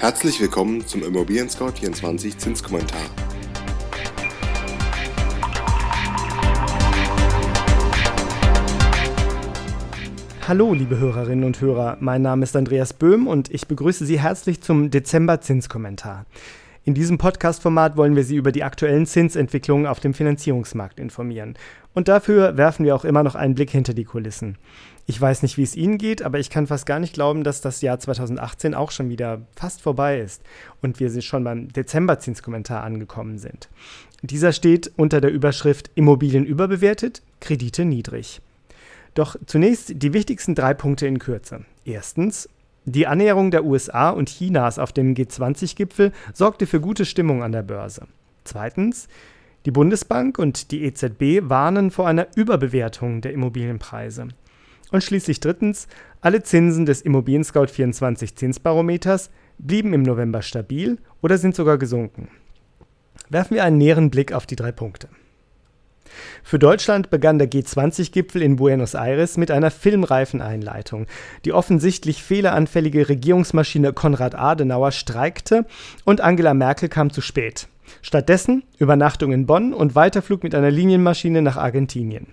Herzlich willkommen zum Immobilien Scout 24 Zinskommentar. Hallo, liebe Hörerinnen und Hörer. Mein Name ist Andreas Böhm und ich begrüße Sie herzlich zum Dezember Zinskommentar. In diesem Podcast-Format wollen wir Sie über die aktuellen Zinsentwicklungen auf dem Finanzierungsmarkt informieren. Und dafür werfen wir auch immer noch einen Blick hinter die Kulissen. Ich weiß nicht, wie es Ihnen geht, aber ich kann fast gar nicht glauben, dass das Jahr 2018 auch schon wieder fast vorbei ist und wir schon beim Dezember-Zinskommentar angekommen sind. Dieser steht unter der Überschrift Immobilien überbewertet, Kredite niedrig. Doch zunächst die wichtigsten drei Punkte in Kürze. Erstens, die Annäherung der USA und Chinas auf dem G20-Gipfel sorgte für gute Stimmung an der Börse. Zweitens, die Bundesbank und die EZB warnen vor einer Überbewertung der Immobilienpreise. Und schließlich drittens, alle Zinsen des Immobilien Scout 24 Zinsbarometers blieben im November stabil oder sind sogar gesunken. Werfen wir einen näheren Blick auf die drei Punkte. Für Deutschland begann der G20-Gipfel in Buenos Aires mit einer filmreifen Einleitung. Die offensichtlich fehleranfällige Regierungsmaschine Konrad Adenauer streikte und Angela Merkel kam zu spät. Stattdessen Übernachtung in Bonn und Weiterflug mit einer Linienmaschine nach Argentinien.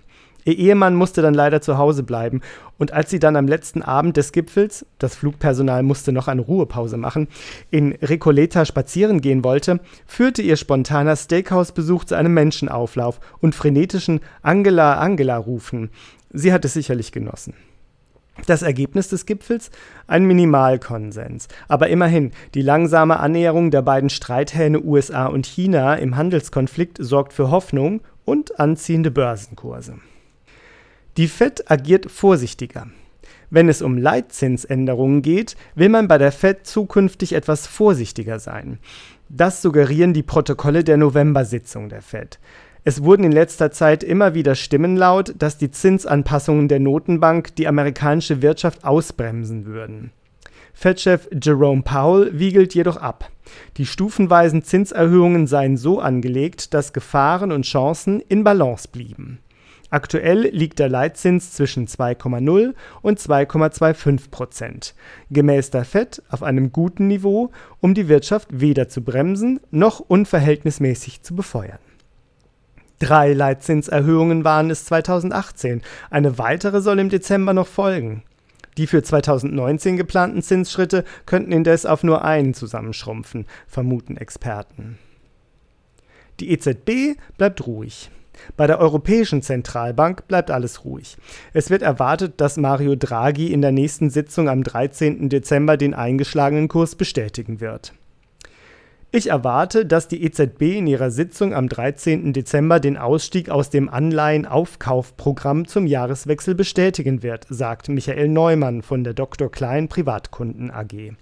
Ihr Ehemann musste dann leider zu Hause bleiben und als sie dann am letzten Abend des Gipfels, das Flugpersonal musste noch eine Ruhepause machen, in Recoleta spazieren gehen wollte, führte ihr spontaner Steakhouse-Besuch zu einem Menschenauflauf und frenetischen Angela, Angela rufen. Sie hat es sicherlich genossen. Das Ergebnis des Gipfels? Ein Minimalkonsens. Aber immerhin, die langsame Annäherung der beiden Streithähne USA und China im Handelskonflikt sorgt für Hoffnung und anziehende Börsenkurse. Die Fed agiert vorsichtiger. Wenn es um Leitzinsänderungen geht, will man bei der Fed zukünftig etwas vorsichtiger sein. Das suggerieren die Protokolle der November-Sitzung der Fed. Es wurden in letzter Zeit immer wieder Stimmen laut, dass die Zinsanpassungen der Notenbank die amerikanische Wirtschaft ausbremsen würden. Fed-Chef Jerome Powell wiegelt jedoch ab. Die stufenweisen Zinserhöhungen seien so angelegt, dass Gefahren und Chancen in Balance blieben. Aktuell liegt der Leitzins zwischen 2,0 und 2,25 Prozent, gemäß der FED auf einem guten Niveau, um die Wirtschaft weder zu bremsen noch unverhältnismäßig zu befeuern. Drei Leitzinserhöhungen waren es 2018, eine weitere soll im Dezember noch folgen. Die für 2019 geplanten Zinsschritte könnten indes auf nur einen zusammenschrumpfen, vermuten Experten. Die EZB bleibt ruhig. Bei der Europäischen Zentralbank bleibt alles ruhig. Es wird erwartet, dass Mario Draghi in der nächsten Sitzung am 13. Dezember den eingeschlagenen Kurs bestätigen wird. Ich erwarte, dass die EZB in ihrer Sitzung am 13. Dezember den Ausstieg aus dem Anleihenaufkaufprogramm zum Jahreswechsel bestätigen wird, sagt Michael Neumann von der Dr. Klein Privatkunden AG.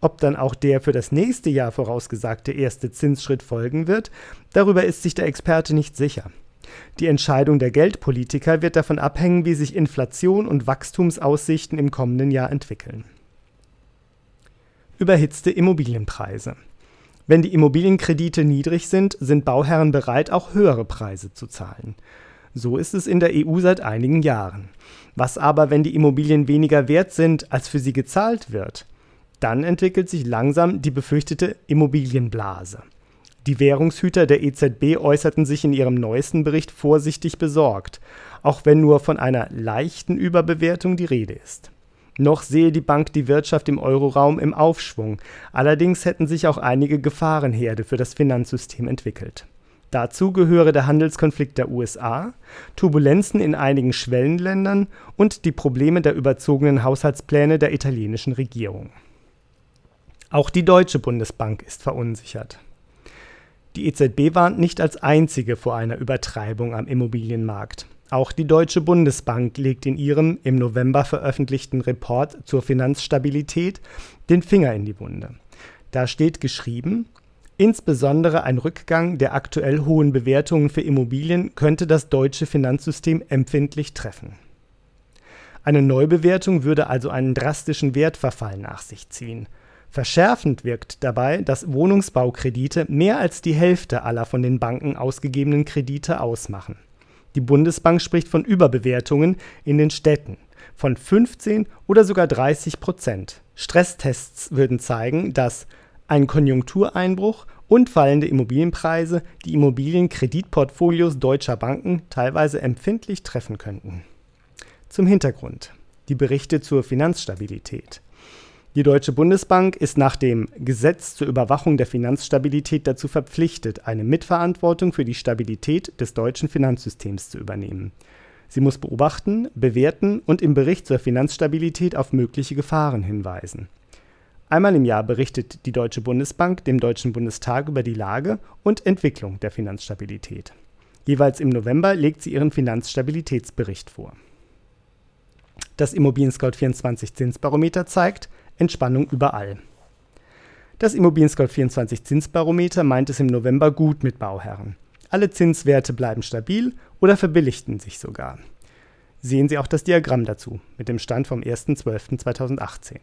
Ob dann auch der für das nächste Jahr vorausgesagte erste Zinsschritt folgen wird, darüber ist sich der Experte nicht sicher. Die Entscheidung der Geldpolitiker wird davon abhängen, wie sich Inflation und Wachstumsaussichten im kommenden Jahr entwickeln. Überhitzte Immobilienpreise. Wenn die Immobilienkredite niedrig sind, sind Bauherren bereit, auch höhere Preise zu zahlen. So ist es in der EU seit einigen Jahren. Was aber, wenn die Immobilien weniger wert sind, als für sie gezahlt wird? Dann entwickelt sich langsam die befürchtete Immobilienblase. Die Währungshüter der EZB äußerten sich in ihrem neuesten Bericht vorsichtig besorgt, auch wenn nur von einer leichten Überbewertung die Rede ist. Noch sehe die Bank die Wirtschaft im Euroraum im Aufschwung, allerdings hätten sich auch einige Gefahrenherde für das Finanzsystem entwickelt. Dazu gehöre der Handelskonflikt der USA, Turbulenzen in einigen Schwellenländern und die Probleme der überzogenen Haushaltspläne der italienischen Regierung. Auch die Deutsche Bundesbank ist verunsichert. Die EZB warnt nicht als einzige vor einer Übertreibung am Immobilienmarkt. Auch die Deutsche Bundesbank legt in ihrem im November veröffentlichten Report zur Finanzstabilität den Finger in die Wunde. Da steht geschrieben, insbesondere ein Rückgang der aktuell hohen Bewertungen für Immobilien könnte das deutsche Finanzsystem empfindlich treffen. Eine Neubewertung würde also einen drastischen Wertverfall nach sich ziehen. Verschärfend wirkt dabei, dass Wohnungsbaukredite mehr als die Hälfte aller von den Banken ausgegebenen Kredite ausmachen. Die Bundesbank spricht von Überbewertungen in den Städten. von 15 oder sogar 30 Prozent. Stresstests würden zeigen, dass ein Konjunktureinbruch und fallende Immobilienpreise die Immobilienkreditportfolios deutscher Banken teilweise empfindlich treffen könnten. Zum Hintergrund. Die Berichte zur Finanzstabilität. Die Deutsche Bundesbank ist nach dem Gesetz zur Überwachung der Finanzstabilität dazu verpflichtet, eine Mitverantwortung für die Stabilität des deutschen Finanzsystems zu übernehmen. Sie muss beobachten, bewerten und im Bericht zur Finanzstabilität auf mögliche Gefahren hinweisen. Einmal im Jahr berichtet die Deutsche Bundesbank dem Deutschen Bundestag über die Lage und Entwicklung der Finanzstabilität. Jeweils im November legt sie ihren Finanzstabilitätsbericht vor. Das Immobilien Scout 24 Zinsbarometer zeigt Entspannung überall. Das Immobilien Scout 24 Zinsbarometer meint es im November gut mit Bauherren. Alle Zinswerte bleiben stabil oder verbilligten sich sogar. Sehen Sie auch das Diagramm dazu mit dem Stand vom 1.12.2018.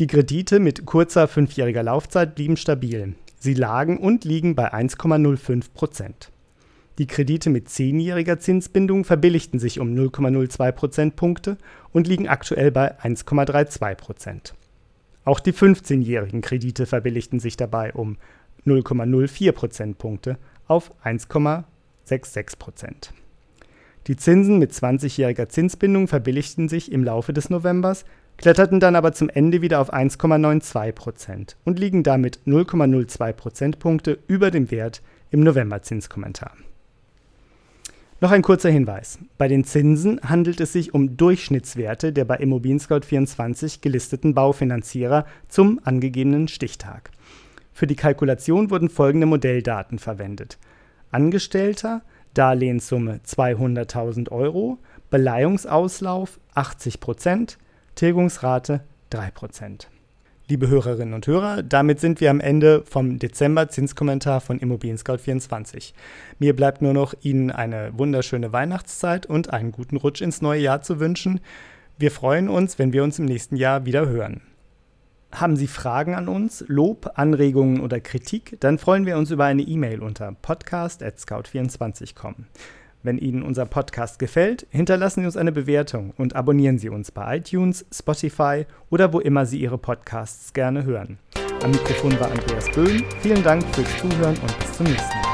Die Kredite mit kurzer fünfjähriger Laufzeit blieben stabil. Sie lagen und liegen bei 1,05 Prozent. Die Kredite mit zehnjähriger Zinsbindung verbilligten sich um 0,02 Prozentpunkte und liegen aktuell bei 1,32 Prozent. Auch die 15-jährigen Kredite verbilligten sich dabei um 0,04 Prozentpunkte auf 1,66 Prozent. Die Zinsen mit 20-jähriger Zinsbindung verbilligten sich im Laufe des Novembers, kletterten dann aber zum Ende wieder auf 1,92 Prozent und liegen damit 0,02 Prozentpunkte über dem Wert im November-Zinskommentar. Noch ein kurzer Hinweis. Bei den Zinsen handelt es sich um Durchschnittswerte der bei Immobilien Scout 24 gelisteten Baufinanzierer zum angegebenen Stichtag. Für die Kalkulation wurden folgende Modelldaten verwendet. Angestellter, Darlehenssumme 200.000 Euro, Beleihungsauslauf 80 Prozent, Tilgungsrate 3 Prozent. Liebe Hörerinnen und Hörer, damit sind wir am Ende vom Dezember Zinskommentar von Immobilien Scout 24. Mir bleibt nur noch Ihnen eine wunderschöne Weihnachtszeit und einen guten Rutsch ins neue Jahr zu wünschen. Wir freuen uns, wenn wir uns im nächsten Jahr wieder hören. Haben Sie Fragen an uns, Lob, Anregungen oder Kritik? Dann freuen wir uns über eine E-Mail unter podcast.scout24.com. Wenn Ihnen unser Podcast gefällt, hinterlassen Sie uns eine Bewertung und abonnieren Sie uns bei iTunes, Spotify oder wo immer Sie Ihre Podcasts gerne hören. Am Mikrofon war Andreas Böhm. Vielen Dank fürs Zuhören und bis zum nächsten Mal.